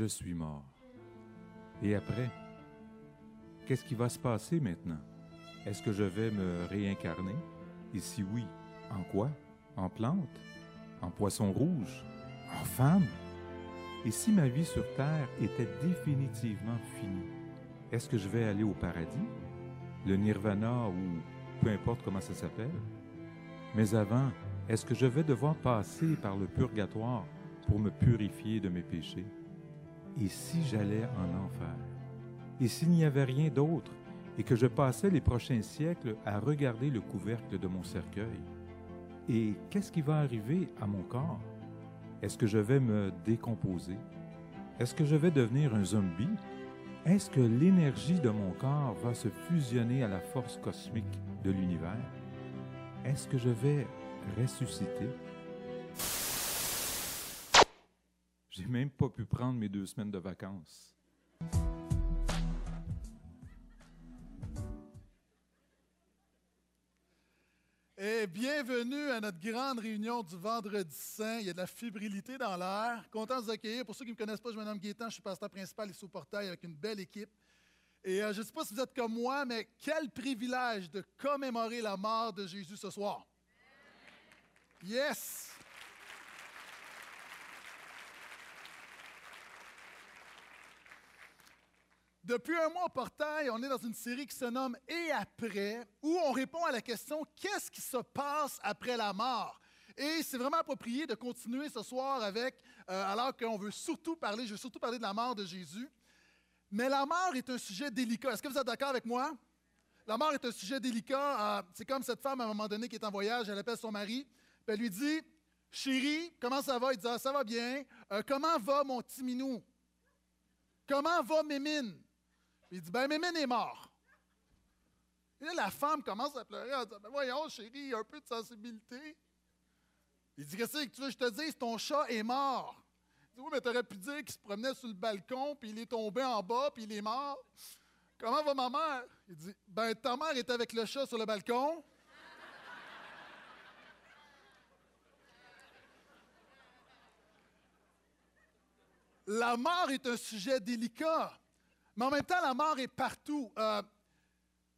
je suis mort. Et après, qu'est-ce qui va se passer maintenant? Est-ce que je vais me réincarner? Et si oui, en quoi? En plante? En poisson rouge? En femme? Et si ma vie sur Terre était définitivement finie, est-ce que je vais aller au paradis? Le nirvana ou peu importe comment ça s'appelle? Mais avant, est-ce que je vais devoir passer par le purgatoire pour me purifier de mes péchés? Et si j'allais en enfer? Et s'il n'y avait rien d'autre et que je passais les prochains siècles à regarder le couvercle de mon cercueil? Et qu'est-ce qui va arriver à mon corps? Est-ce que je vais me décomposer? Est-ce que je vais devenir un zombie? Est-ce que l'énergie de mon corps va se fusionner à la force cosmique de l'univers? Est-ce que je vais ressusciter? Même pas pu prendre mes deux semaines de vacances. Et bienvenue à notre grande réunion du Vendredi Saint. Il y a de la fébrilité dans l'air. Content de vous accueillir. Pour ceux qui ne me connaissent pas, je me nomme Gaétan, je suis pasteur principal ici au portail avec une belle équipe. Et euh, je ne sais pas si vous êtes comme moi, mais quel privilège de commémorer la mort de Jésus ce soir. Yes! Depuis un mois au portail, on est dans une série qui se nomme Et après, où on répond à la question Qu'est-ce qui se passe après la mort Et c'est vraiment approprié de continuer ce soir avec, euh, alors qu'on veut surtout parler, je veux surtout parler de la mort de Jésus. Mais la mort est un sujet délicat. Est-ce que vous êtes d'accord avec moi? La mort est un sujet délicat. Euh, c'est comme cette femme à un moment donné qui est en voyage, elle appelle son mari, puis elle lui dit Chérie, comment ça va Il dit ah, Ça va bien. Euh, comment va mon petit minou? Comment va Mémine il dit, ben Mémine est mort. Et là, la femme commence à pleurer en disant, ben voyons, chérie, un peu de sensibilité. Il dit, qu'est-ce que tu veux que je te dise? Ton chat est mort. Il dit, oui, mais tu aurais pu dire qu'il se promenait sur le balcon, puis il est tombé en bas, puis il est mort. Comment va ma mère? Il dit, ben ta mère est avec le chat sur le balcon. La mort est un sujet délicat. Mais en même temps, la mort est partout. Euh,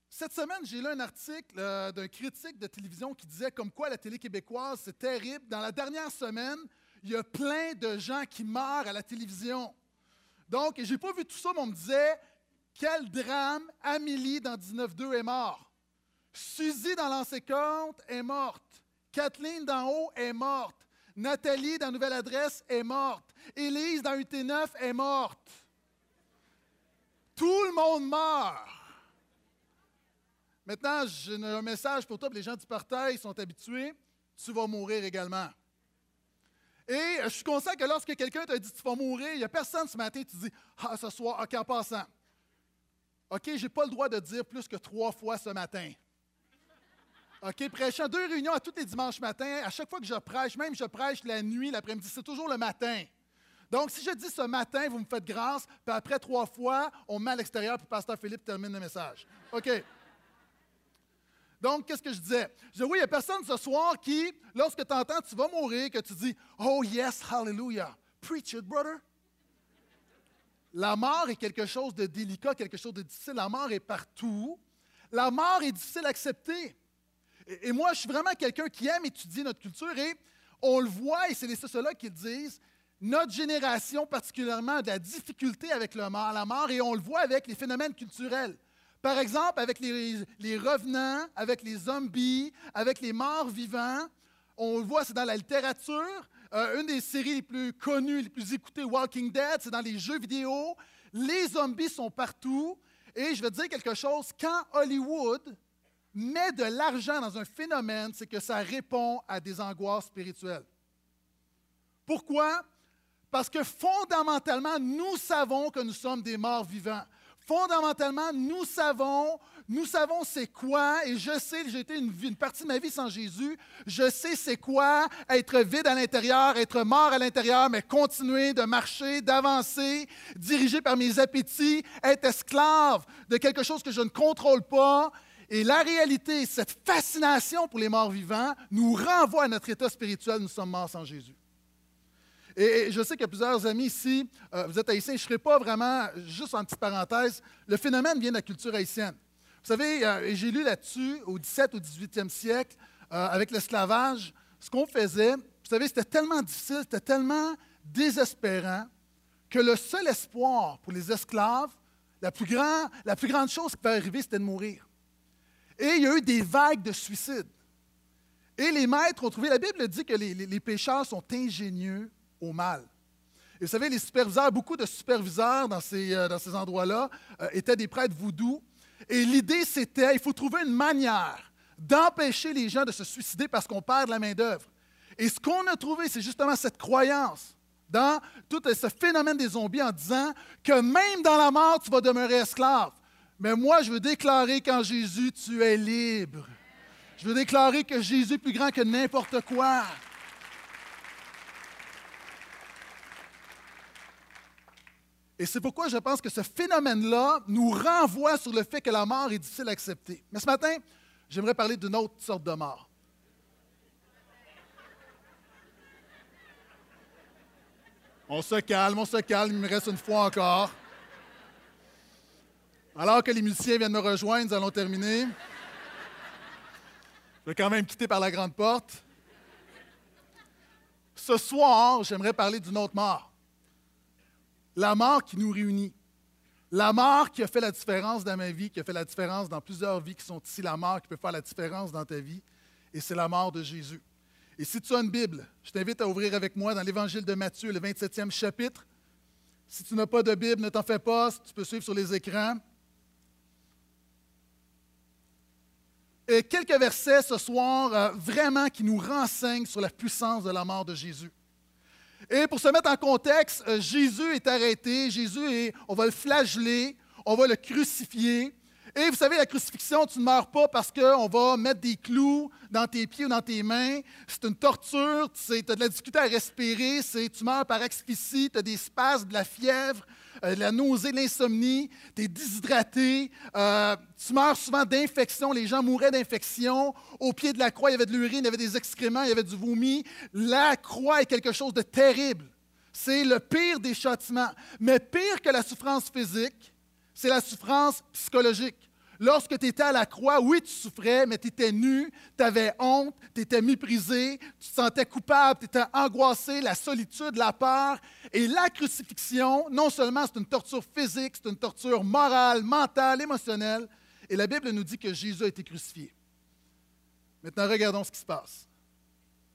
cette semaine, j'ai lu un article euh, d'un critique de télévision qui disait comme quoi la télé québécoise, c'est terrible. Dans la dernière semaine, il y a plein de gens qui meurent à la télévision. Donc, je n'ai pas vu tout ça, mais on me disait, quel drame, Amélie dans 19-2 est morte. Suzy dans compte est morte. Kathleen dans haut est morte. Nathalie dans Nouvelle Adresse est morte. Élise dans UT9 est morte. Tout le monde meurt. Maintenant, j'ai un message pour toi, les gens du portail sont habitués. Tu vas mourir également. Et je suis conscient que lorsque quelqu'un t'a dit tu vas mourir, il n'y a personne ce matin qui te dit Ah, ce soir, OK, en passant. OK, je n'ai pas le droit de dire plus que trois fois ce matin. OK, prêchant deux réunions à tous les dimanches matins. À chaque fois que je prêche, même je prêche la nuit, l'après-midi, c'est toujours le matin. Donc, si je dis ce matin, vous me faites grâce, puis après trois fois, on met à l'extérieur, puis Pasteur Philippe termine le message. OK. Donc, qu'est-ce que je disais? Je disais, oui, il n'y a personne ce soir qui, lorsque tu entends tu vas mourir, que tu dis, oh yes, hallelujah. Preach it, brother. La mort est quelque chose de délicat, quelque chose de difficile. La mort est partout. La mort est difficile à accepter. Et, et moi, je suis vraiment quelqu'un qui aime étudier notre culture et on le voit, et c'est les sociologues qui le disent, notre génération particulièrement a de la difficulté avec le mort, la mort, et on le voit avec les phénomènes culturels. Par exemple, avec les, revenants, avec les zombies, avec les morts vivants. On le voit, c'est dans la littérature. Euh, une des séries les plus connues, les plus écoutées, Walking Dead, c'est dans les jeux vidéo. Les zombies sont partout. Et je vais te dire quelque chose, quand Hollywood met de l'argent dans un phénomène, c'est que ça répond à des angoisses spirituelles. Pourquoi? Parce que fondamentalement, nous savons que nous sommes des morts vivants. Fondamentalement, nous savons, nous savons c'est quoi, et je sais, j'ai été une, partie de ma vie sans Jésus, je sais c'est quoi être vide à l'intérieur, être mort à l'intérieur, mais continuer de marcher, d'avancer, dirigé par mes appétits, être esclave de quelque chose que je ne contrôle pas. Et la réalité, cette fascination pour les morts vivants nous renvoie à notre état spirituel, nous sommes morts sans Jésus. Et je sais qu'il y a plusieurs amis ici, euh, vous êtes haïtiens, je ne serai pas vraiment, juste en petite parenthèse, le phénomène vient de la culture haïtienne. Vous savez, euh, j'ai lu là-dessus, au 17 ou 18e siècle, euh, avec l'esclavage, ce qu'on faisait, vous savez, c'était tellement difficile, c'était tellement désespérant que le seul espoir pour les esclaves, la plus, la plus grande chose qui peut arriver, c'était de mourir. Et il y a eu des vagues de suicides. Et les maîtres ont trouvé, la Bible dit que les, les, pécheurs sont ingénieux au mal. Et vous savez, les superviseurs, beaucoup de superviseurs dans ces, euh, ces endroits-là euh, étaient des prêtres voodoo. Et l'idée, c'était, il faut trouver une manière d'empêcher les gens de se suicider parce qu'on perd la main-d'œuvre. Et ce qu'on a trouvé, c'est justement cette croyance dans tout ce phénomène des zombies en disant que même dans la mort, tu vas demeurer esclave. Mais moi, je veux déclarer qu'en Jésus, tu es libre. Je veux déclarer que Jésus est plus grand que n'importe quoi. Et c'est pourquoi je pense que ce phénomène-là nous renvoie sur le fait que la mort est difficile à accepter. Mais ce matin, j'aimerais parler d'une autre sorte de mort. On se calme, on se calme, il me reste une fois encore. Alors que les musiciens viennent me rejoindre, nous allons terminer. Je vais quand même quitter par la grande porte. Ce soir, j'aimerais parler d'une autre mort. La mort qui nous réunit. La mort qui a fait la différence dans ma vie, qui a fait la différence dans plusieurs vies qui sont ici. La mort qui peut faire la différence dans ta vie. Et c'est la mort de Jésus. Et si tu as une Bible, je t'invite à ouvrir avec moi dans l'Évangile de Matthieu, le 27e chapitre. Si tu n'as pas de Bible, ne t'en fais pas, tu peux suivre sur les écrans. Et quelques versets ce soir euh, vraiment qui nous renseignent sur la puissance de la mort de Jésus. Et pour se mettre en contexte, euh, Jésus est arrêté, Jésus est, on va le flageller, on va le crucifier. Et vous savez, la crucifixion, tu ne meurs pas parce qu'on va mettre des clous dans tes pieds ou dans tes mains. C'est une torture, tu as de la difficulté à respirer, tu meurs par asphyxie, tu as des spasmes, de la fièvre, euh, la nausée, l'insomnie, tu es déshydraté, euh, tu meurs souvent d'infection. Les gens mouraient d'infection. Au pied de la croix, il y avait de l'urine, il y avait des excréments, il y avait du vomi. La croix est quelque chose de terrible. C'est le pire des châtiments. Mais pire que la souffrance physique, c'est la souffrance psychologique. Lorsque tu étais à la croix, oui, tu souffrais, mais tu étais nu, tu avais honte, tu étais méprisé, tu te sentais coupable, tu étais angoissé, la solitude, la peur. Et la crucifixion, non seulement c'est une torture physique, c'est une torture morale, mentale, émotionnelle. Et la Bible nous dit que Jésus a été crucifié. Maintenant, regardons ce qui se passe.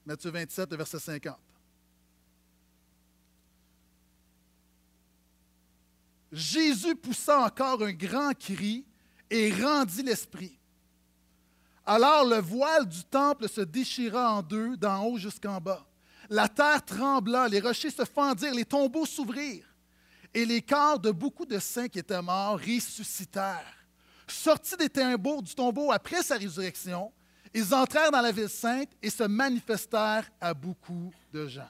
Matthieu 27, verset 50. Jésus poussa encore un grand cri et rendit l'esprit. Alors le voile du temple se déchira en deux, d'en haut jusqu'en bas. La terre trembla, les rochers se fendirent, les tombeaux s'ouvrirent, et les corps de beaucoup de saints qui étaient morts ressuscitèrent. Sortis des tombeaux, du tombeau après sa résurrection, ils entrèrent dans la ville sainte et se manifestèrent à beaucoup de gens.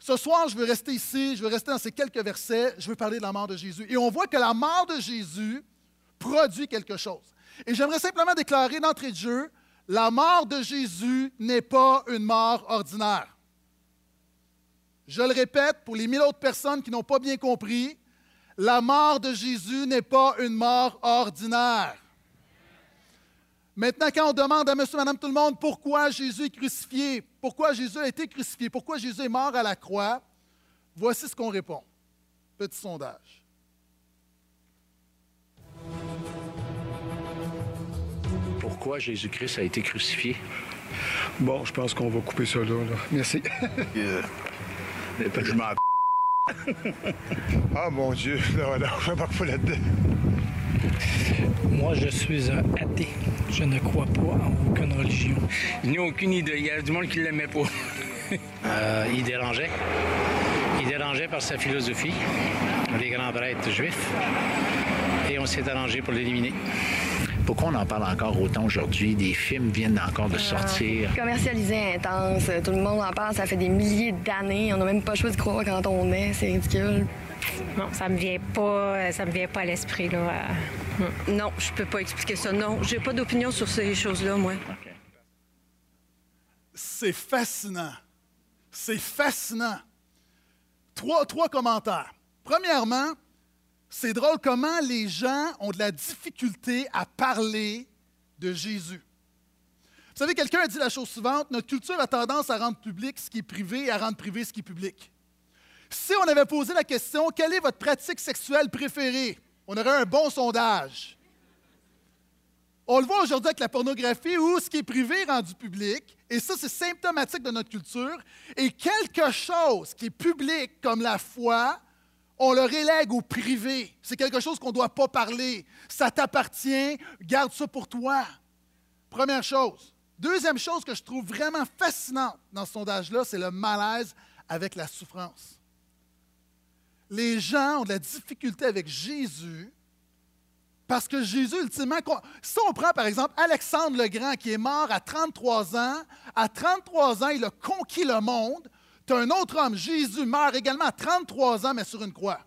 Ce soir, je veux rester ici, je veux rester dans ces quelques versets, je veux parler de la mort de Jésus. Et on voit que la mort de Jésus produit quelque chose. Et j'aimerais simplement déclarer d'entrée de jeu, la mort de Jésus n'est pas une mort ordinaire. Je le répète pour les mille autres personnes qui n'ont pas bien compris, la mort de Jésus n'est pas une mort ordinaire. Maintenant, quand on demande à monsieur, madame, tout le monde pourquoi Jésus est crucifié, pourquoi Jésus a été crucifié, pourquoi Jésus est mort à la croix, voici ce qu'on répond. Petit sondage. Pourquoi Jésus-Christ a été crucifié? Bon, je pense qu'on va couper ça là. Merci. euh, je m'en Ah mon Dieu, non, non, je ne pas là-dedans. Moi, je suis un athée. Je ne crois pas en aucune religion. N'ai aucune idée. Il y a du monde qui ne l'aimait pas. euh, il dérangeait. Il dérangeait par sa philosophie, les grands prêtres juifs. Et on s'est arrangé pour l'éliminer. Pourquoi on en parle encore autant aujourd'hui? Des films viennent encore de sortir. commercialisé intense. Tout le monde en parle. Ça fait des milliers d'années. On n'a même pas le choix de croire quand on est. C'est ridicule. Non, ça me vient pas, ça me vient pas à l'esprit là. Non, je peux pas expliquer ça. Non, j'ai pas d'opinion sur ces choses-là, moi. C'est fascinant. C'est fascinant. Trois, trois commentaires. Premièrement, c'est drôle comment les gens ont de la difficulté à parler de Jésus. Vous savez, quelqu'un a dit la chose suivante, notre culture a tendance à rendre public ce qui est privé et à rendre privé ce qui est public. Si on avait posé la question, quelle est votre pratique sexuelle préférée? On aurait un bon sondage. On le voit aujourd'hui avec la pornographie où ce qui est privé est rendu public, et ça, c'est symptomatique de notre culture. Et quelque chose qui est public, comme la foi, on le relègue au privé. C'est quelque chose qu'on ne doit pas parler. Ça t'appartient, garde ça pour toi. Première chose. Deuxième chose que je trouve vraiment fascinante dans ce sondage-là, c'est le malaise avec la souffrance. Les gens ont de la difficulté avec Jésus parce que Jésus, ultimement, si on prend par exemple Alexandre le Grand qui est mort à 33 ans, à 33 ans, il a conquis le monde. Un autre homme, Jésus, meurt également à 33 ans, mais sur une croix.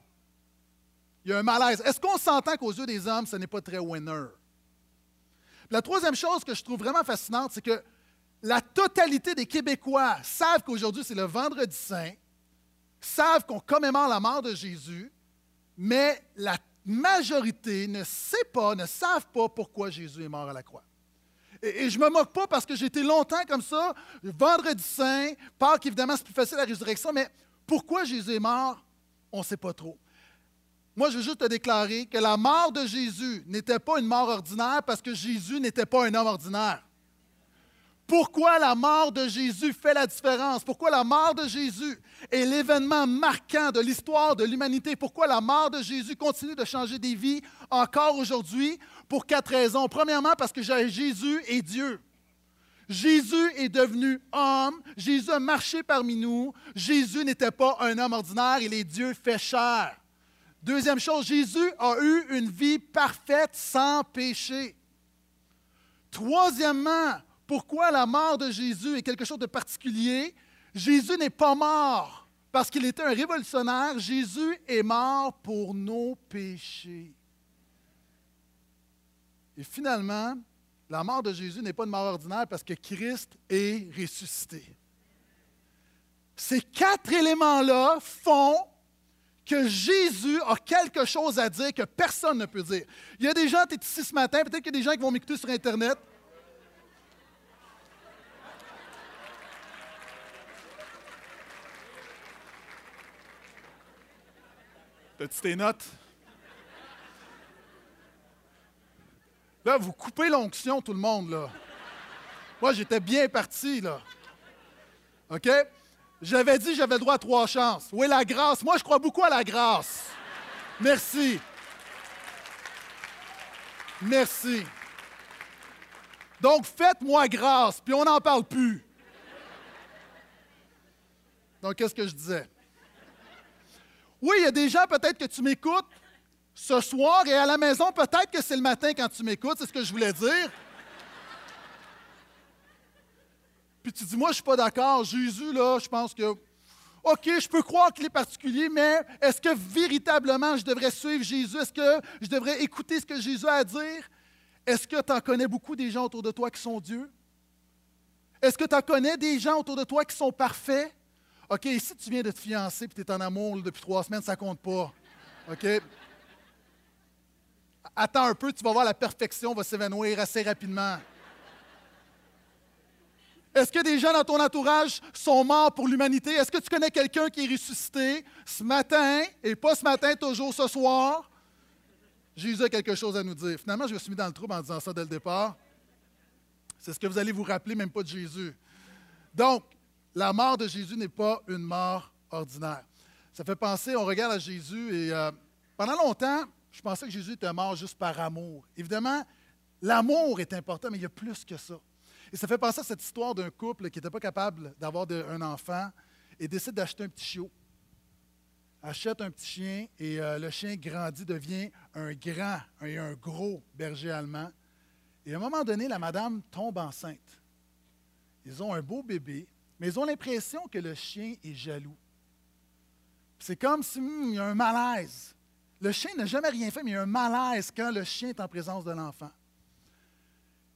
Il y a un malaise. Est-ce qu'on s'entend qu'aux yeux des hommes, ce n'est pas très winner? La troisième chose que je trouve vraiment fascinante, c'est que la totalité des Québécois savent qu'aujourd'hui, c'est le vendredi saint, savent qu'on commémore la mort de Jésus, mais la majorité ne sait pas, ne savent pas pourquoi Jésus est mort à la croix. Et, je ne me moque pas parce que j'ai été longtemps comme ça, vendredi saint, Pâques, évidemment, c'est plus facile la résurrection, mais pourquoi Jésus est mort, on ne sait pas trop. Moi, je veux juste te déclarer que la mort de Jésus n'était pas une mort ordinaire parce que Jésus n'était pas un homme ordinaire. Pourquoi la mort de Jésus fait la différence? Pourquoi la mort de Jésus est l'événement marquant de l'histoire de l'humanité? Pourquoi la mort de Jésus continue de changer des vies encore aujourd'hui? Pour quatre raisons. Premièrement, parce que Jésus est Dieu. Jésus est devenu homme. Jésus a marché parmi nous. Jésus n'était pas un homme ordinaire, il est Dieu fait chair. Deuxième chose, Jésus a eu une vie parfaite sans péché. Troisièmement, pourquoi la mort de Jésus est quelque chose de particulier? Jésus n'est pas mort parce qu'il était un révolutionnaire. Jésus est mort pour nos péchés. Et finalement, la mort de Jésus n'est pas une mort ordinaire parce que Christ est ressuscité. Ces quatre éléments-là font que Jésus a quelque chose à dire que personne ne peut dire. Il y a des gens, tu es ici ce matin, peut-être qu'il y a des gens qui vont m'écouter sur Internet. T'as-tu tes notes? Là, vous coupez l'onction, tout le monde, là. Moi, j'étais bien parti, là. OK? J'avais dit j'avais droit à trois chances. Oui, la grâce. Moi, je crois beaucoup à la grâce. Merci. Merci. Donc, faites-moi grâce, puis on n'en parle plus. Donc, qu'est-ce que je disais? Oui, il y a des gens, peut-être que tu m'écoutes ce soir et à la maison, peut-être que c'est le matin quand tu m'écoutes, c'est ce que je voulais dire. Puis tu dis, moi, je suis pas d'accord. Jésus, là, je pense que, OK, je peux croire qu'il est particulier, mais est-ce que véritablement je devrais suivre Jésus? Est-ce que je devrais écouter ce que Jésus a à dire? Est-ce que tu en connais beaucoup des gens autour de toi qui sont Dieu? Est-ce que tu en connais des gens autour de toi qui sont parfaits? OK, si tu viens de te fiancer et tu es en amour depuis trois semaines, ça compte pas. OK? Attends un peu, tu vas voir la perfection va s'évanouir assez rapidement. Est-ce que des gens dans ton entourage sont morts pour l'humanité? Est-ce que tu connais quelqu'un qui est ressuscité ce matin et pas ce matin, toujours ce soir? Jésus a quelque chose à nous dire. Finalement, je me suis mis dans le trouble en disant ça dès le départ. C'est ce que vous allez vous rappeler, même pas de Jésus. Donc, la mort de Jésus n'est pas une mort ordinaire. Ça fait penser, on regarde à Jésus et euh, pendant longtemps, je pensais que Jésus était mort juste par amour. Évidemment, l'amour est important, mais il y a plus que ça. Et ça fait penser à cette histoire d'un couple qui n'était pas capable d'avoir un enfant et décide d'acheter un petit chiot. Achète un petit chien et euh, le chien grandit, devient un grand et un gros berger allemand. Et à un moment donné, la madame tombe enceinte. Ils ont un beau bébé, mais ils ont l'impression que le chien est jaloux. C'est comme s'il hmm, y a un malaise. Le chien n'a jamais rien fait, mais il y a un malaise quand le chien est en présence de l'enfant.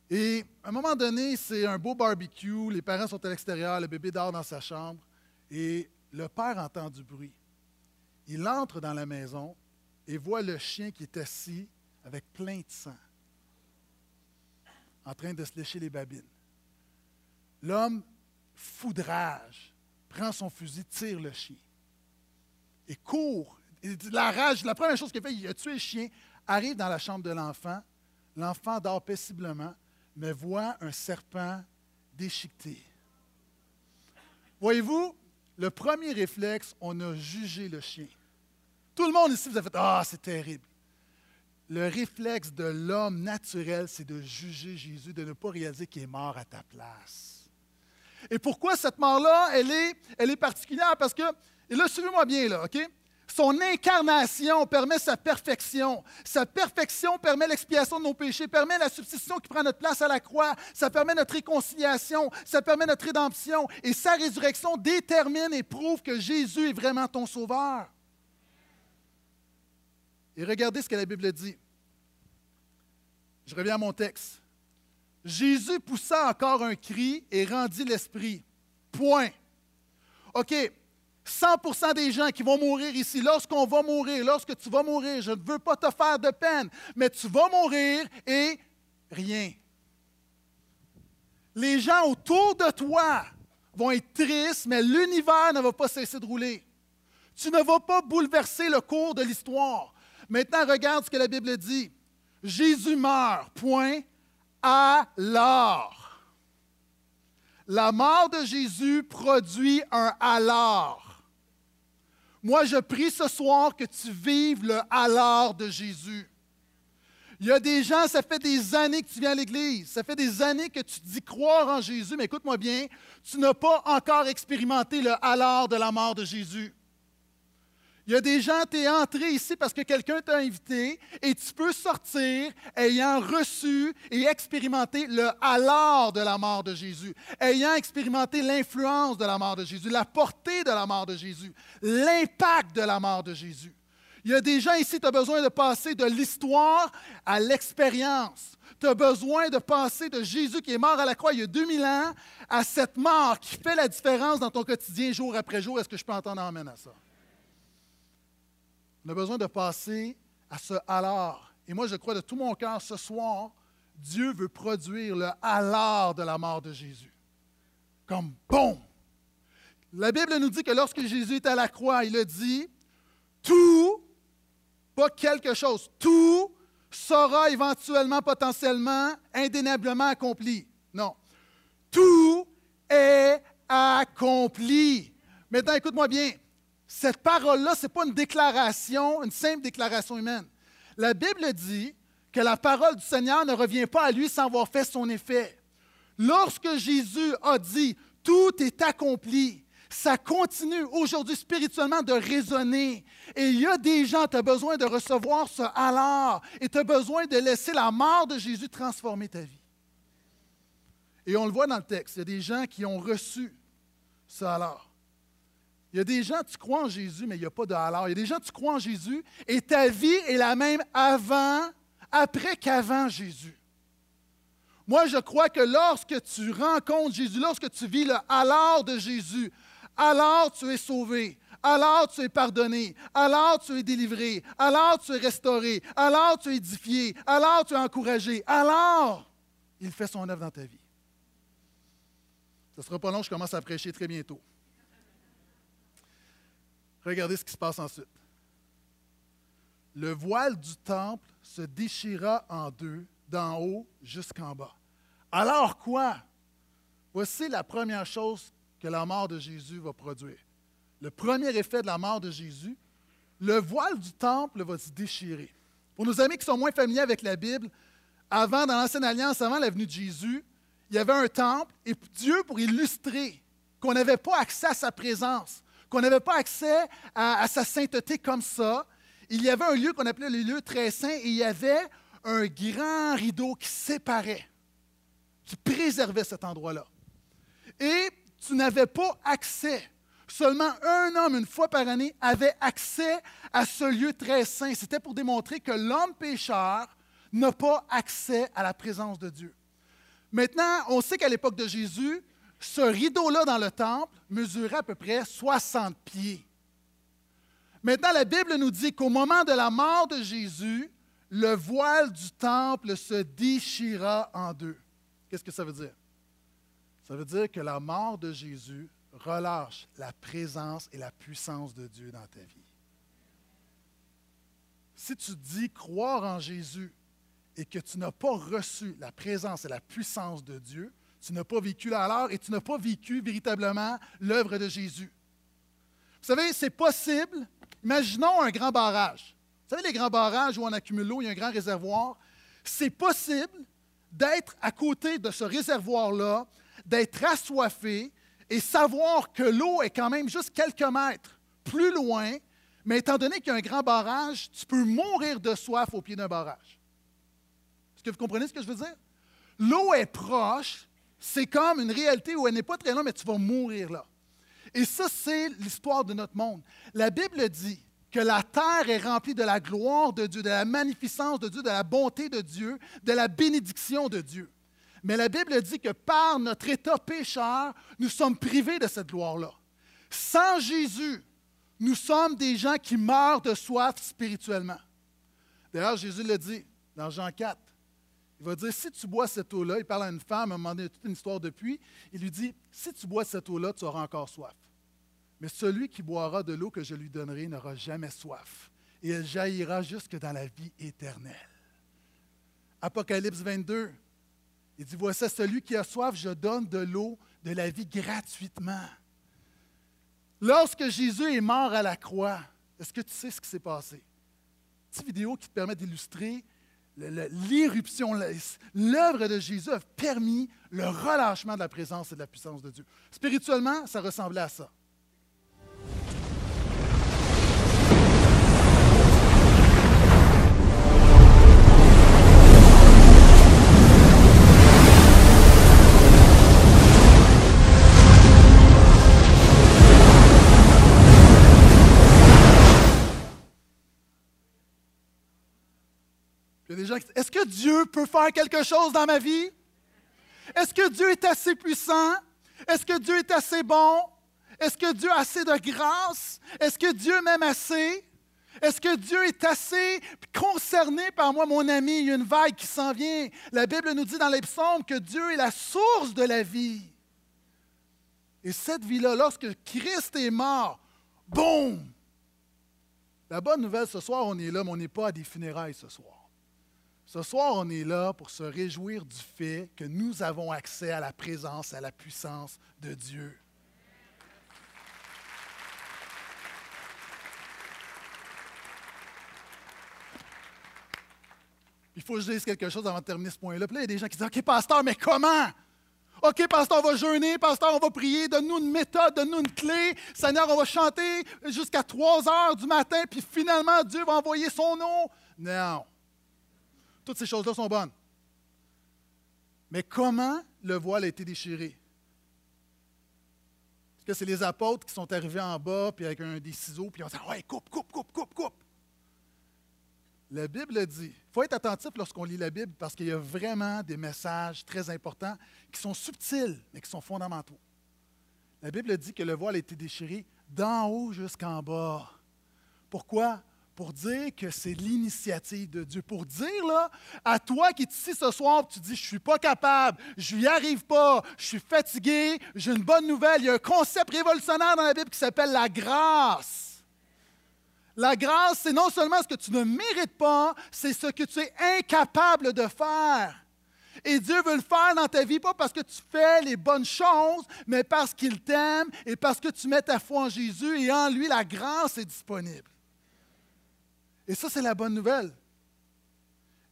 Et à un moment donné, c'est un beau barbecue, les parents sont à l'extérieur, le bébé dort dans sa chambre. Et le père entend du bruit. Il entre dans la maison et voit le chien qui est assis avec plein de sang, en train de se lécher les babines. L'homme, foudrage, prend son fusil, tire le chien et court. la rage, la première chose qu'il fait, il a tué le chien, arrive dans la chambre de l'enfant. L'enfant dort paisiblement, mais voit un serpent déchiqueté. Voyez-vous, le premier réflexe, on a jugé le chien. Tout le monde ici vous a fait Ah, c'est terrible. Le réflexe de l'homme naturel, c'est de juger Jésus, de ne pas réaliser qu'il est mort à ta place. Et pourquoi cette mort-là, elle est, particulière? Parce que, et là, suivez-moi bien, là, OK? Son incarnation permet sa perfection. Sa perfection permet l'expiation de nos péchés, permet la substitution qui prend notre place à la croix. Ça permet notre réconciliation, ça permet notre rédemption. Et sa résurrection détermine et prouve que Jésus est vraiment ton sauveur. Et regardez ce que la Bible dit. Je reviens à mon texte. Jésus poussa encore un cri et rendit l'esprit. Point. OK. 100% des gens qui vont mourir ici, lorsqu'on va mourir, lorsque tu vas mourir, je ne veux pas te faire de peine, mais tu vas mourir et rien. Les gens autour de toi vont être tristes, mais l'univers ne va pas cesser de rouler. Tu ne vas pas bouleverser le cours de l'histoire. Maintenant, regarde ce que la Bible dit. Jésus meurt, point, alors. La mort de Jésus produit un alors. Moi, je prie ce soir que tu vives le alors de Jésus. Il y a des gens, ça fait des années que tu viens à l'Église, ça fait des années que tu dis croire en Jésus, mais écoute-moi bien, tu n'as pas encore expérimenté le alors de la mort de Jésus. Il y a des gens, tu es entré ici parce que quelqu'un t'a invité et tu peux sortir ayant reçu et expérimenté le alors de la mort de Jésus, ayant expérimenté l'influence de la mort de Jésus, la portée de la mort de Jésus, l'impact de la mort de Jésus. Il y a des gens ici, tu as besoin de passer de l'histoire à l'expérience. Tu as besoin de passer de Jésus qui est mort à la croix il y a 2000 ans à cette mort qui fait la différence dans ton quotidien jour après jour. Est-ce que je peux entendre amène à ça? On a besoin de passer à ce alors. Et moi, je crois de tout mon cœur ce soir, Dieu veut produire le alors de la mort de Jésus. Comme bon. La Bible nous dit que lorsque Jésus est à la croix, il a dit tout, pas quelque chose, tout sera éventuellement, potentiellement, indéniablement accompli. Non. Tout est accompli. Maintenant, écoute-moi bien cette parole-là, ce n'est pas une déclaration, une simple déclaration humaine. La Bible dit que la parole du Seigneur ne revient pas à lui sans avoir fait son effet. Lorsque Jésus a dit tout est accompli, ça continue aujourd'hui spirituellement de résonner. Et il y a des gens, tu as besoin de recevoir ce alors et tu as besoin de laisser la mort de Jésus transformer ta vie. Et on le voit dans le texte, il y a des gens qui ont reçu ce alors. Il y a des gens, tu crois en Jésus, mais il n'y a pas de alors. Il y a des gens, tu crois en Jésus et ta vie est la même avant, après qu'avant Jésus. Moi, je crois que lorsque tu rencontres Jésus, lorsque tu vis le alors de Jésus, alors tu es sauvé, alors tu es pardonné, alors tu es délivré, alors tu es restauré, alors tu es édifié, alors tu es encouragé, alors il fait son œuvre dans ta vie. Ce ne sera pas long, je commence à prêcher très bientôt. Regardez ce qui se passe ensuite. Le voile du temple se déchira en deux, d'en haut jusqu'en bas. Alors quoi? Voici la première chose que la mort de Jésus va produire. Le premier effet de la mort de Jésus, le voile du temple va se déchirer. Pour nos amis qui sont moins familiers avec la Bible, avant, dans l'Ancienne Alliance, avant la venue de Jésus, il y avait un temple et Dieu, pour illustrer qu'on n'avait pas accès à sa présence, qu'on n'avait pas accès à, sa sainteté comme ça. Il y avait un lieu qu'on appelait le lieu très saint et il y avait un grand rideau qui séparait, qui préservait cet endroit-là. Et tu n'avais pas accès. Seulement un homme, une fois par année, avait accès à ce lieu très saint. C'était pour démontrer que l'homme pécheur n'a pas accès à la présence de Dieu. Maintenant, on sait qu'à l'époque de Jésus, ce rideau-là dans le temple mesurait à peu près 60 pieds. Maintenant, la Bible nous dit qu'au moment de la mort de Jésus, le voile du temple se déchira en deux. Qu'est-ce que ça veut dire? Ça veut dire que la mort de Jésus relâche la présence et la puissance de Dieu dans ta vie. Si tu dis croire en Jésus et que tu n'as pas reçu la présence et la puissance de Dieu, tu n'as pas vécu l'heure et tu n'as pas vécu véritablement l'œuvre de Jésus. Vous savez, c'est possible. Imaginons un grand barrage. Vous savez, les grands barrages où on accumule l'eau, il y a un grand réservoir. C'est possible d'être à côté de ce réservoir-là, d'être assoiffé et savoir que l'eau est quand même juste quelques mètres plus loin, mais étant donné qu'il y a un grand barrage, tu peux mourir de soif au pied d'un barrage. Est-ce que vous comprenez ce que je veux dire? L'eau est proche, c'est comme une réalité où elle n'est pas très loin, mais tu vas mourir là. Et ça, c'est l'histoire de notre monde. La Bible dit que la terre est remplie de la gloire de Dieu, de la magnificence de Dieu, de la bonté de Dieu, de la bénédiction de Dieu. Mais la Bible dit que par notre état pécheur, nous sommes privés de cette gloire-là. Sans Jésus, nous sommes des gens qui meurent de soif spirituellement. D'ailleurs, Jésus le dit dans Jean 4. Il va dire, si tu bois cette eau-là, il parle à une femme, à un moment donné, toute une histoire de puits, il lui dit, si tu bois cette eau-là, tu auras encore soif. Mais celui qui boira de l'eau que je lui donnerai n'aura jamais soif, et elle jaillira jusque dans la vie éternelle. Apocalypse 22, il dit, voici celui qui a soif, je donne de l'eau de la vie gratuitement. Lorsque Jésus est mort à la croix, est-ce que tu sais ce qui s'est passé? Petite vidéo qui te permet d'illustrer l'irruption, l'œuvre de Jésus a permis le relâchement de la présence et de la puissance de Dieu. Spirituellement, ça ressemblait à ça. Est-ce que Dieu peut faire quelque chose dans ma vie? Est-ce que Dieu est assez puissant? Est-ce que Dieu est assez bon? Est-ce que Dieu a assez de grâce? Est-ce que Dieu m'aime assez? Est-ce que Dieu est assez concerné par moi, mon ami? Il y a une vague qui s'en vient. La Bible nous dit dans les psaumes que Dieu est la source de la vie. Et cette vie-là, lorsque Christ est mort, boum! La bonne nouvelle ce soir, on est là, mais on n'est pas à des funérailles ce soir. Ce soir, on est là pour se réjouir du fait que nous avons accès à la présence, à la puissance de Dieu. Il faut que je dise quelque chose avant de terminer ce point-là. Là, il y a des gens qui disent OK, pasteur, mais comment? OK, pasteur, on va jeûner, pasteur, on va prier, donne-nous une méthode, donne-nous une clé. Seigneur, on va chanter jusqu'à 3 heures du matin, puis finalement, Dieu va envoyer son nom. Non. Toutes ces choses-là sont bonnes. Mais comment le voile a été déchiré? Est-ce que c'est les apôtres qui sont arrivés en bas, puis avec un, des ciseaux, puis ont dit Ouais, coupe, coupe, coupe, coupe, coupe. La Bible dit, il faut être attentif lorsqu'on lit la Bible parce qu'il y a vraiment des messages très importants qui sont subtils, mais qui sont fondamentaux. La Bible dit que le voile a été déchiré d'en haut jusqu'en bas. Pourquoi? Pour dire que c'est l'initiative de Dieu. Pour dire, là, à toi qui es ici ce soir, tu dis, je ne suis pas capable, je n'y arrive pas, je suis fatigué, j'ai une bonne nouvelle. Il y a un concept révolutionnaire dans la Bible qui s'appelle la grâce. La grâce, c'est non seulement ce que tu ne mérites pas, c'est ce que tu es incapable de faire. Et Dieu veut le faire dans ta vie, pas parce que tu fais les bonnes choses, mais parce qu'il t'aime et parce que tu mets ta foi en Jésus et en lui, la grâce est disponible. Et ça, c'est la bonne nouvelle.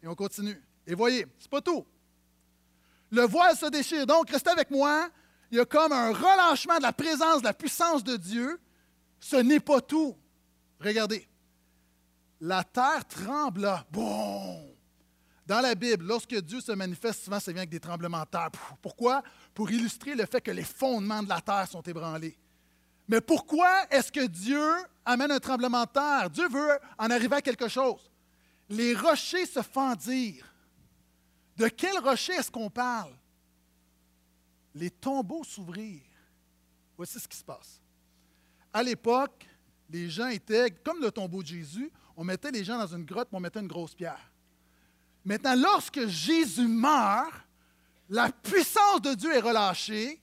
Et on continue. Et voyez, c'est pas tout. Le voile se déchire. Donc, restez avec moi. Il y a comme un relâchement de la présence, de la puissance de Dieu. Ce n'est pas tout. Regardez. La terre trembla. Bon! Dans la Bible, lorsque Dieu se manifeste, souvent, ça vient avec des tremblements de terre. Pourquoi? Pour illustrer le fait que les fondements de la terre sont ébranlés. Mais pourquoi est-ce que Dieu amène un tremblement de terre? Dieu veut en arriver à quelque chose. Les rochers se fendirent. De quel rocher est-ce qu'on parle? les tombeaux s'ouvrirent. Voici ce qui se passe. À l'époque, les gens étaient, comme le tombeau de Jésus, on mettait les gens dans une grotte, on mettait une grosse pierre. Maintenant, lorsque Jésus meurt, la puissance de Dieu est relâchée,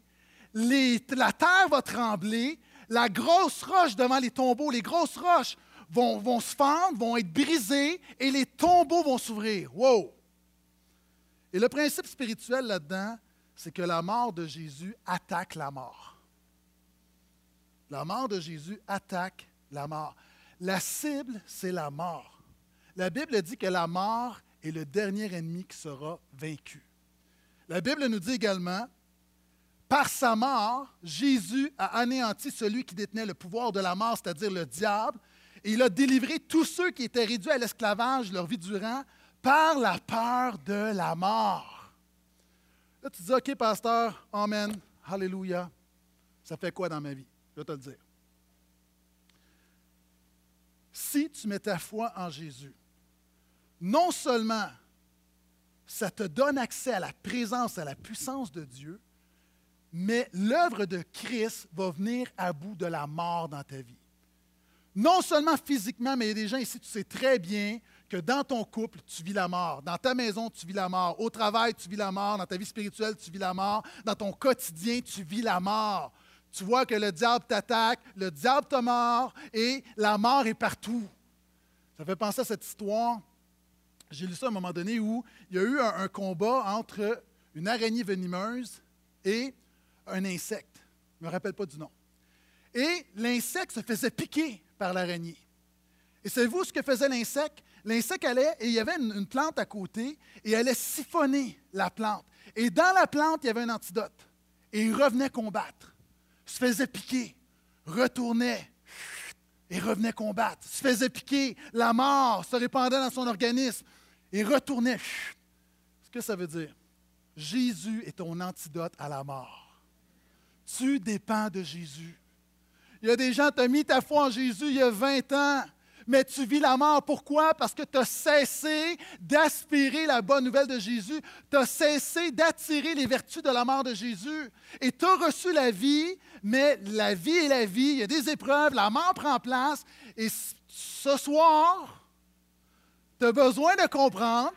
la terre va trembler, la grosse roche devant les tombeaux, les grosses roches vont, se fendre, vont être brisées et les tombeaux vont s'ouvrir. Wow! Et le principe spirituel là-dedans, c'est que la mort de Jésus attaque la mort. La mort de Jésus attaque la mort. La cible, c'est la mort. La Bible dit que la mort est le dernier ennemi qui sera vaincu. La Bible nous dit également, par sa mort, Jésus a anéanti celui qui détenait le pouvoir de la mort, c'est-à-dire le diable, et il a délivré tous ceux qui étaient réduits à l'esclavage leur vie durant par la peur de la mort. Là, tu dis, OK, pasteur, Amen, Alléluia. Ça fait quoi dans ma vie? Je vais te le dire. Si tu mets ta foi en Jésus, non seulement ça te donne accès à la présence, à la puissance de Dieu, mais l'œuvre de Christ va venir à bout de la mort dans ta vie. Non seulement physiquement, mais il y a des gens ici, tu sais très bien que dans ton couple, tu vis la mort. Dans ta maison, tu vis la mort. Au travail, tu vis la mort. Dans ta vie spirituelle, tu vis la mort. Dans ton quotidien, tu vis la mort. Tu vois que le diable t'attaque, le diable te mord et la mort est partout. Ça fait penser à cette histoire. J'ai lu ça à un moment donné où il y a eu un, combat entre une araignée venimeuse et un insecte. Je ne me rappelle pas du nom. Et l'insecte se faisait piquer par l'araignée. Et savez-vous ce que faisait l'insecte? L'insecte allait, et il y avait une, plante à côté, et allait siphonner la plante. Et dans la plante, il y avait un antidote. Et il revenait combattre. Se faisait piquer, retournait, et revenait combattre. Se faisait piquer, la mort se répandait dans son organisme, et retournait. Ce que ça veut dire? Jésus est ton antidote à la mort. Tu dépends de Jésus. Il y a des gens, tu as mis ta foi en Jésus il y a 20 ans, mais tu vis la mort. Pourquoi? Parce que tu as cessé d'aspirer la bonne nouvelle de Jésus. Tu as cessé d'attirer les vertus de la mort de Jésus. Et tu as reçu la vie, mais la vie est la vie. Il y a des épreuves, la mort prend place. Et ce soir, tu as besoin de comprendre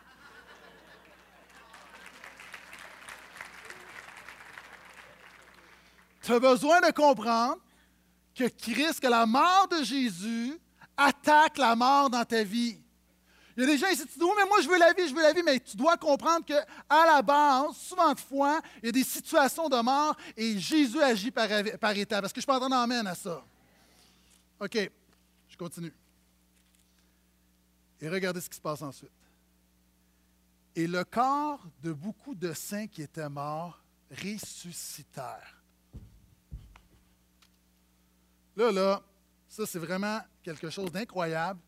Tu as besoin de comprendre que Christ, que la mort de Jésus attaque la mort dans ta vie. Il y a des gens ici qui disent Oui, mais moi je veux la vie, je veux la vie, mais tu dois comprendre qu'à la base, souvent de fois, il y a des situations de mort et Jésus agit par, par étapes. Est-ce que je peux entendre amène à ça? OK, je continue. Et regardez ce qui se passe ensuite. Et le corps de beaucoup de saints qui étaient morts ressuscitèrent. Là, là, ça, c'est vraiment quelque chose d'incroyable.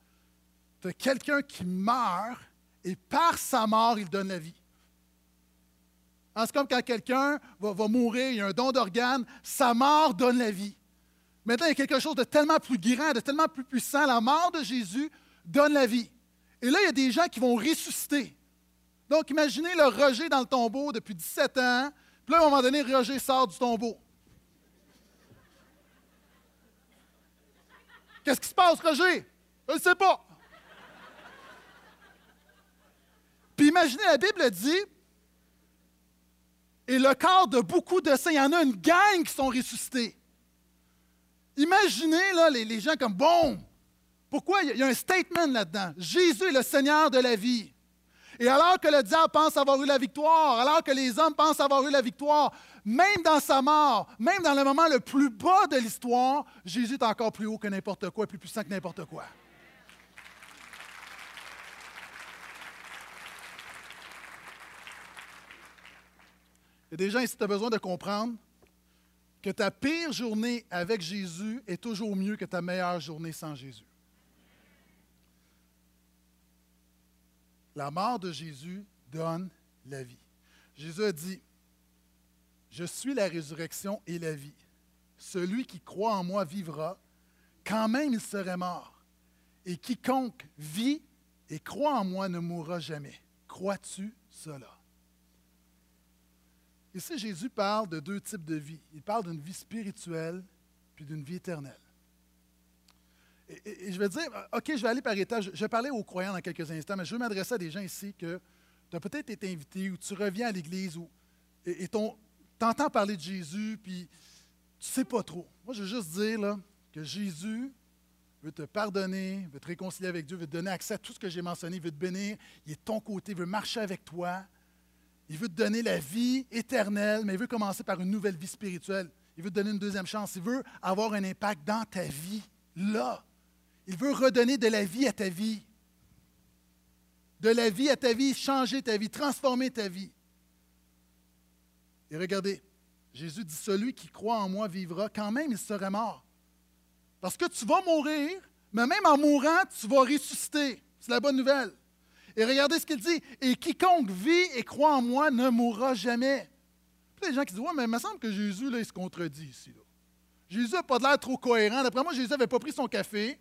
Tu quelqu'un qui meurt et par sa mort, il donne la vie. Hein, c'est comme quand quelqu'un va, va, mourir, il y a un don d'organe, sa mort donne la vie. Maintenant, il y a quelque chose de tellement plus grand, de tellement plus puissant. La mort de Jésus donne la vie. Et là, il y a des gens qui vont ressusciter. Donc, imaginez le Roger dans le tombeau depuis 17 ans. Puis là, à un moment donné, Roger sort du tombeau. Qu'est-ce qui se passe, Roger? Je ne sais pas. Puis imaginez, la Bible dit, et le corps de beaucoup de saints, il y en a une gang qui sont ressuscités. Imaginez là, les, gens comme, bon, pourquoi il y a un statement là-dedans? Jésus est le Seigneur de la vie. Et alors que le diable pense avoir eu la victoire, alors que les hommes pensent avoir eu la victoire, même dans sa mort, même dans le moment le plus bas de l'histoire, Jésus est encore plus haut que n'importe quoi, plus puissant que n'importe quoi. Il y a des gens ici, tu as besoin de comprendre que ta pire journée avec Jésus est toujours mieux que ta meilleure journée sans Jésus. La mort de Jésus donne la vie. Jésus a dit, je suis la résurrection et la vie. Celui qui croit en moi vivra, quand même il serait mort. Et quiconque vit et croit en moi ne mourra jamais. Crois-tu cela? Ici, Jésus parle de deux types de vie. Il parle d'une vie spirituelle puis d'une vie éternelle. Et, je vais dire, OK, je vais aller par étapes. Je, vais parler aux croyants dans quelques instants, mais je veux m'adresser à des gens ici que tu as peut-être été invité ou tu reviens à l'Église et tu entends parler de Jésus, puis tu ne sais pas trop. Moi, je veux juste dire là, que Jésus veut te pardonner, veut te réconcilier avec Dieu, veut te donner accès à tout ce que j'ai mentionné, veut te bénir, il est de ton côté, veut marcher avec toi, il veut te donner la vie éternelle, mais il veut commencer par une nouvelle vie spirituelle. Il veut te donner une deuxième chance, il veut avoir un impact dans ta vie, là. Il veut redonner de la vie à ta vie. De la vie à ta vie, changer ta vie, transformer ta vie. Et regardez, Jésus dit, celui qui croit en moi vivra, quand même il serait mort. Parce que tu vas mourir, mais même en mourant, tu vas ressusciter. C'est la bonne nouvelle. Et regardez ce qu'il dit. Et quiconque vit et croit en moi ne mourra jamais. Puis des gens qui disent Ouais, mais il me semble que Jésus, là, il se contredit ici. Jésus n'a pas l'air trop cohérent. D'après moi, Jésus n'avait pas pris son café.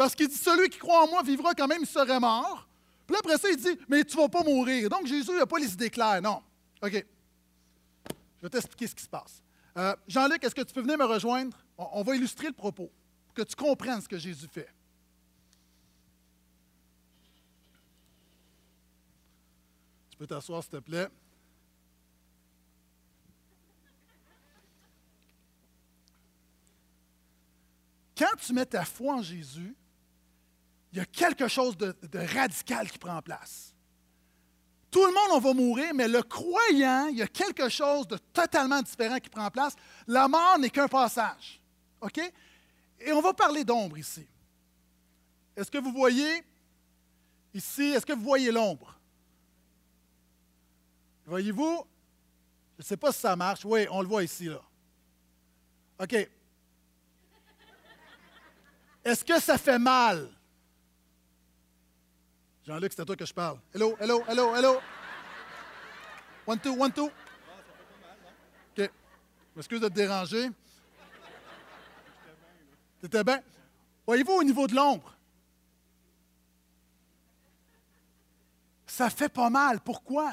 Parce qu'il dit Celui qui croit en moi vivra quand même, il serait mort. Puis après ça, il dit Mais tu ne vas pas mourir. Donc Jésus n'a pas les idées claires. Non. OK. Je vais t'expliquer ce qui se passe. Euh, Jean-Luc, est-ce que tu peux venir me rejoindre? On, va illustrer le propos pour que tu comprennes ce que Jésus fait. Tu peux t'asseoir, s'il te plaît. Quand tu mets ta foi en Jésus, il y a quelque chose de, radical qui prend place. Tout le monde, on va mourir, mais le croyant, il y a quelque chose de totalement différent qui prend place. La mort n'est qu'un passage. OK? Et on va parler d'ombre ici. Est-ce que vous voyez ici, est-ce que vous voyez l'ombre? Voyez-vous? Je ne sais pas si ça marche. Oui, on le voit ici, là. OK. Est-ce que ça fait mal? Jean-Luc, c'est à toi que je parle. Hello, hello, hello, hello. One, two, one, two. OK. M'excuse de te déranger. C'était bien. Voyez-vous au niveau de l'ombre? Ça fait pas mal. Pourquoi?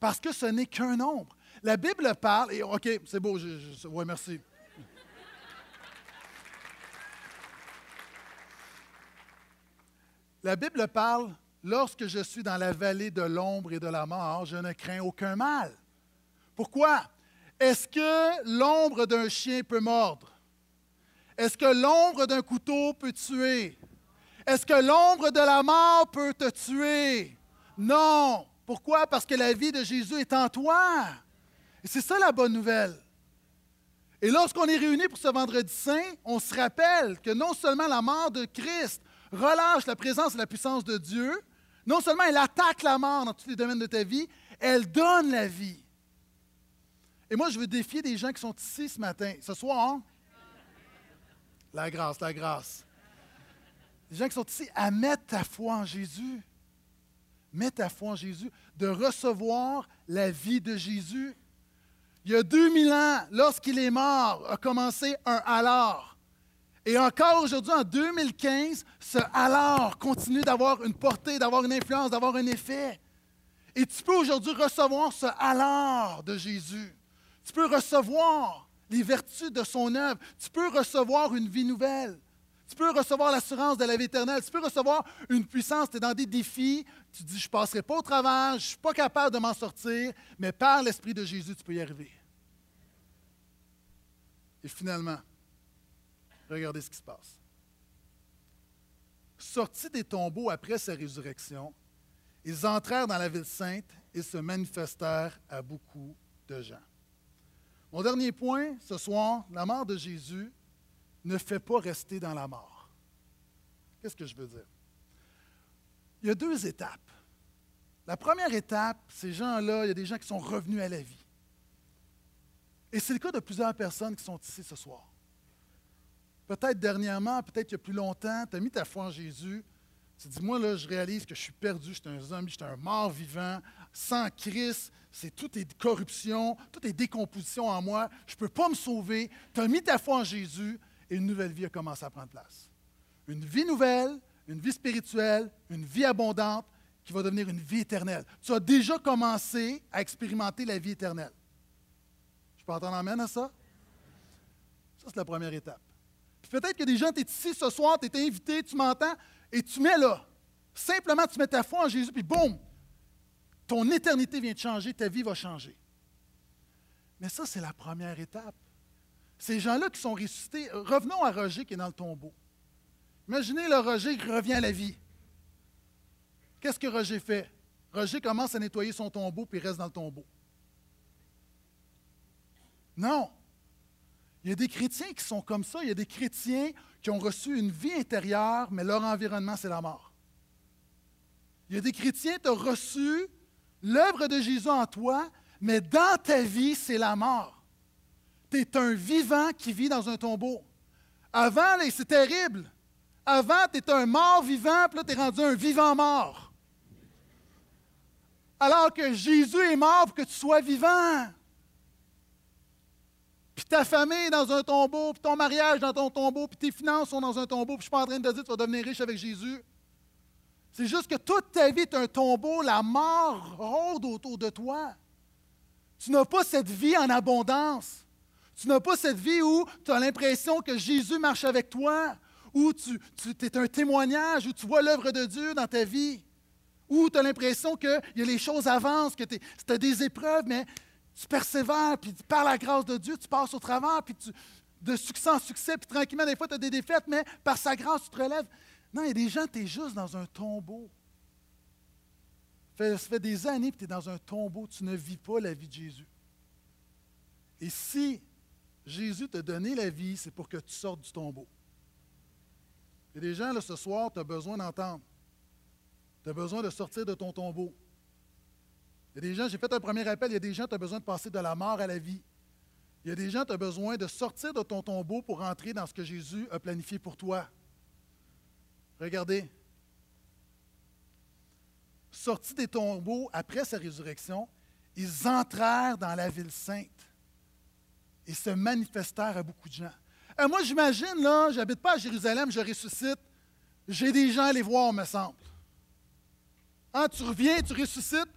Parce que ce n'est qu'un ombre. La Bible parle, et OK, c'est beau, je, je, merci. La Bible parle, lorsque je suis dans la vallée de l'ombre et de la mort, je ne crains aucun mal. Pourquoi? Est-ce que l'ombre d'un chien peut mordre? Est-ce que l'ombre d'un couteau peut tuer? Est-ce que l'ombre de la mort peut te tuer? Non. Pourquoi? Parce que la vie de Jésus est en toi. Et c'est ça la bonne nouvelle. Et lorsqu'on est réunis pour ce vendredi saint, on se rappelle que non seulement la mort de Christ relâche la présence et la puissance de Dieu. Non seulement elle attaque la mort dans tous les domaines de ta vie, elle donne la vie. Et moi, je veux défier des gens qui sont ici ce matin, ce soir. La grâce, la grâce. Des gens qui sont ici à mettre ta foi en Jésus. Mets ta foi en Jésus, de recevoir la vie de Jésus. Il y a 2000 ans, lorsqu'il est mort, a commencé un alors. Et encore aujourd'hui, en 2015, ce alors continue d'avoir une portée, d'avoir une influence, d'avoir un effet. Et tu peux aujourd'hui recevoir ce alors de Jésus. Tu peux recevoir les vertus de son œuvre. Tu peux recevoir une vie nouvelle. Tu peux recevoir l'assurance de la vie éternelle. Tu peux recevoir une puissance. Tu es dans des défis. Tu dis, je ne passerai pas au travers, je ne suis pas capable de m'en sortir, mais par l'Esprit de Jésus, tu peux y arriver. Et finalement, Regardez ce qui se passe. Sortis des tombeaux après sa résurrection, ils entrèrent dans la ville sainte et se manifestèrent à beaucoup de gens. Mon dernier point ce soir, la mort de Jésus ne fait pas rester dans la mort. Qu'est-ce que je veux dire? Il y a deux étapes. La première étape, ces gens-là, il y a des gens qui sont revenus à la vie. Et c'est le cas de plusieurs personnes qui sont ici ce soir. Peut-être dernièrement, peut-être il y a plus longtemps, tu as mis ta foi en Jésus. Tu dis, moi, là, je réalise que je suis perdu, je suis un zombie, je suis un mort vivant. Sans Christ, c'est tout est corruption, tout est décomposition en moi. Je ne peux pas me sauver. Tu as mis ta foi en Jésus et une nouvelle vie a commencé à prendre place. Une vie nouvelle, une vie spirituelle, une vie abondante qui va devenir une vie éternelle. Tu as déjà commencé à expérimenter la vie éternelle. Je peux entendre amène à ça? Ça, c'est la première étape. Peut-être que des gens, tu es ici ce soir, tu es invité, tu m'entends, et tu mets là. Simplement, tu mets ta foi en Jésus, puis boum, ton éternité vient de changer, ta vie va changer. Mais ça, c'est la première étape. Ces gens-là qui sont ressuscités, revenons à Roger qui est dans le tombeau. Imaginez le Roger qui revient à la vie. Qu'est-ce que Roger fait? Roger commence à nettoyer son tombeau puis reste dans le tombeau. Non. Il y a des chrétiens qui sont comme ça. Il y a des chrétiens qui ont reçu une vie intérieure, mais leur environnement, c'est la mort. Il y a des chrétiens qui ont reçu l'œuvre de Jésus en toi, mais dans ta vie, c'est la mort. Tu es un vivant qui vit dans un tombeau. Avant, c'est terrible. Avant, tu étais un mort vivant, puis là, tu es rendu un vivant mort. Alors que Jésus est mort pour que tu sois vivant. Puis ta famille est dans un tombeau, puis ton mariage dans ton tombeau, puis tes finances sont dans un tombeau, puis je suis pas en train de te dire que tu vas devenir riche avec Jésus. C'est juste que toute ta vie est un tombeau, la mort rôde autour de toi. Tu n'as pas cette vie en abondance. Tu n'as pas cette vie où tu as l'impression que Jésus marche avec toi, où tu, tu es un témoignage, où tu vois l'œuvre de Dieu dans ta vie, où tu as l'impression que les choses avancent, que tu as des épreuves, mais tu persévères, puis par la grâce de Dieu, tu passes au travers, puis de succès en succès, puis tranquillement, des fois, tu as des défaites, mais par sa grâce, tu te relèves. Non, il y a des gens, tu es juste dans un tombeau. Ça fait des années que tu es dans un tombeau, tu ne vis pas la vie de Jésus. Et si Jésus t'a donné la vie, c'est pour que tu sortes du tombeau. Il y des gens, là, ce soir, tu as besoin d'entendre. Tu as besoin de sortir de ton tombeau. Il y a des gens, j'ai fait un premier appel, il y a des gens, tu as besoin de passer de la mort à la vie. Il y a des gens, tu as besoin de sortir de ton tombeau pour entrer dans ce que Jésus a planifié pour toi. Regardez. Sortis des tombeaux après sa résurrection, ils entrèrent dans la ville sainte et se manifestèrent à beaucoup de gens. Euh, moi, j'imagine, là, j'habite pas à Jérusalem, je ressuscite. J'ai des gens à les voir, me semble. Hein, tu reviens, tu ressuscites,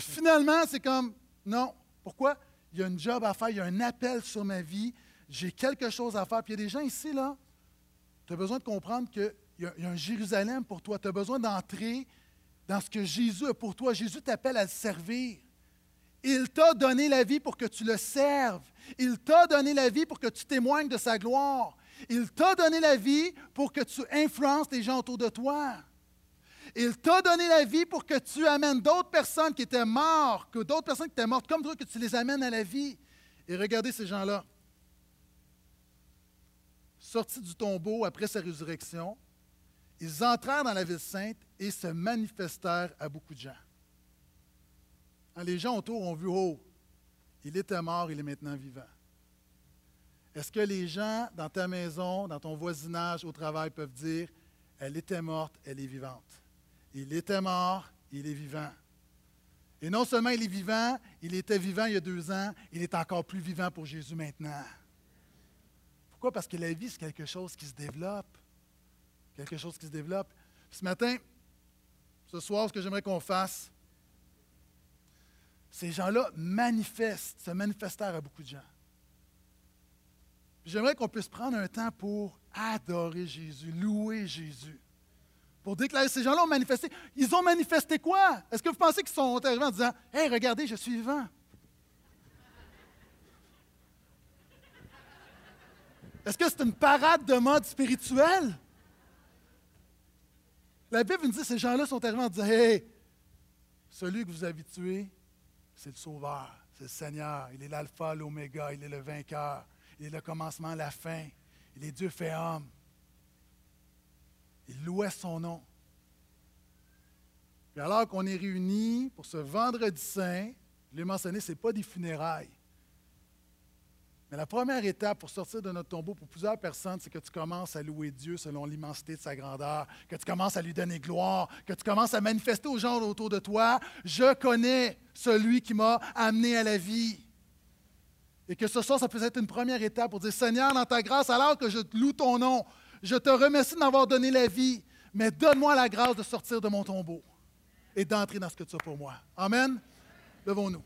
finalement, c'est comme, non. Pourquoi? Il y a un job à faire, il y a un appel sur ma vie, j'ai quelque chose à faire. Puis il y a des gens ici, là, tu as besoin de comprendre qu'il y, y, a un Jérusalem pour toi. Tu as besoin d'entrer dans ce que Jésus a pour toi. Jésus t'appelle à le servir. Il t'a donné la vie pour que tu le serves. Il t'a donné la vie pour que tu témoignes de sa gloire. Il t'a donné la vie pour que tu influences les gens autour de toi. Il t'a donné la vie pour que tu amènes d'autres personnes qui étaient mortes, que d'autres personnes qui étaient mortes comme toi, que tu les amènes à la vie. Et regardez ces gens-là. Sortis du tombeau après sa résurrection, ils entrèrent dans la ville sainte et se manifestèrent à beaucoup de gens. Hein, les gens autour ont vu, oh, il était mort, il est maintenant vivant. Est-ce que les gens dans ta maison, dans ton voisinage, au travail peuvent dire, elle était morte, elle est vivante? Il était mort, il est vivant. Et non seulement il est vivant, il était vivant il y a deux ans, il est encore plus vivant pour Jésus maintenant. Pourquoi? Parce que la vie, c'est quelque chose qui se développe. Quelque chose qui se développe. Ce matin, ce soir, ce que j'aimerais qu'on fasse, ces gens-là manifestent, se manifestèrent à beaucoup de gens. J'aimerais qu'on puisse prendre un temps pour adorer Jésus, louer Jésus. Pour déclarer, ces gens-là ont manifesté. Ils ont manifesté quoi? Est-ce que vous pensez qu'ils sont arrivés en disant Hé, regardez, je suis vivant? Est-ce que c'est une parade de mode spirituel? La Bible nous dit ces gens-là sont arrivés en disant Hé, celui que vous avez tué, c'est le Sauveur, c'est le Seigneur. Il est l'alpha, l'oméga, il est le vainqueur. Il est le commencement, la fin. Il est Dieu fait homme. Il louait son nom. Et alors qu'on est réunis pour ce vendredi saint, je l'ai mentionné, ce n'est pas des funérailles. Mais la première étape pour sortir de notre tombeau pour plusieurs personnes, c'est que tu commences à louer Dieu selon l'immensité de sa grandeur, que tu commences à lui donner gloire, que tu commences à manifester aux gens autour de toi, je connais celui qui m'a amené à la vie. Et que ce soir, ça peut être une première étape pour dire, Seigneur, dans ta grâce, alors que je loue ton nom, je te remercie de m'avoir donné la vie, mais donne-moi la grâce de sortir de mon tombeau. et d'entrer dans ce que tu as pour moi. Amen. Levons-nous.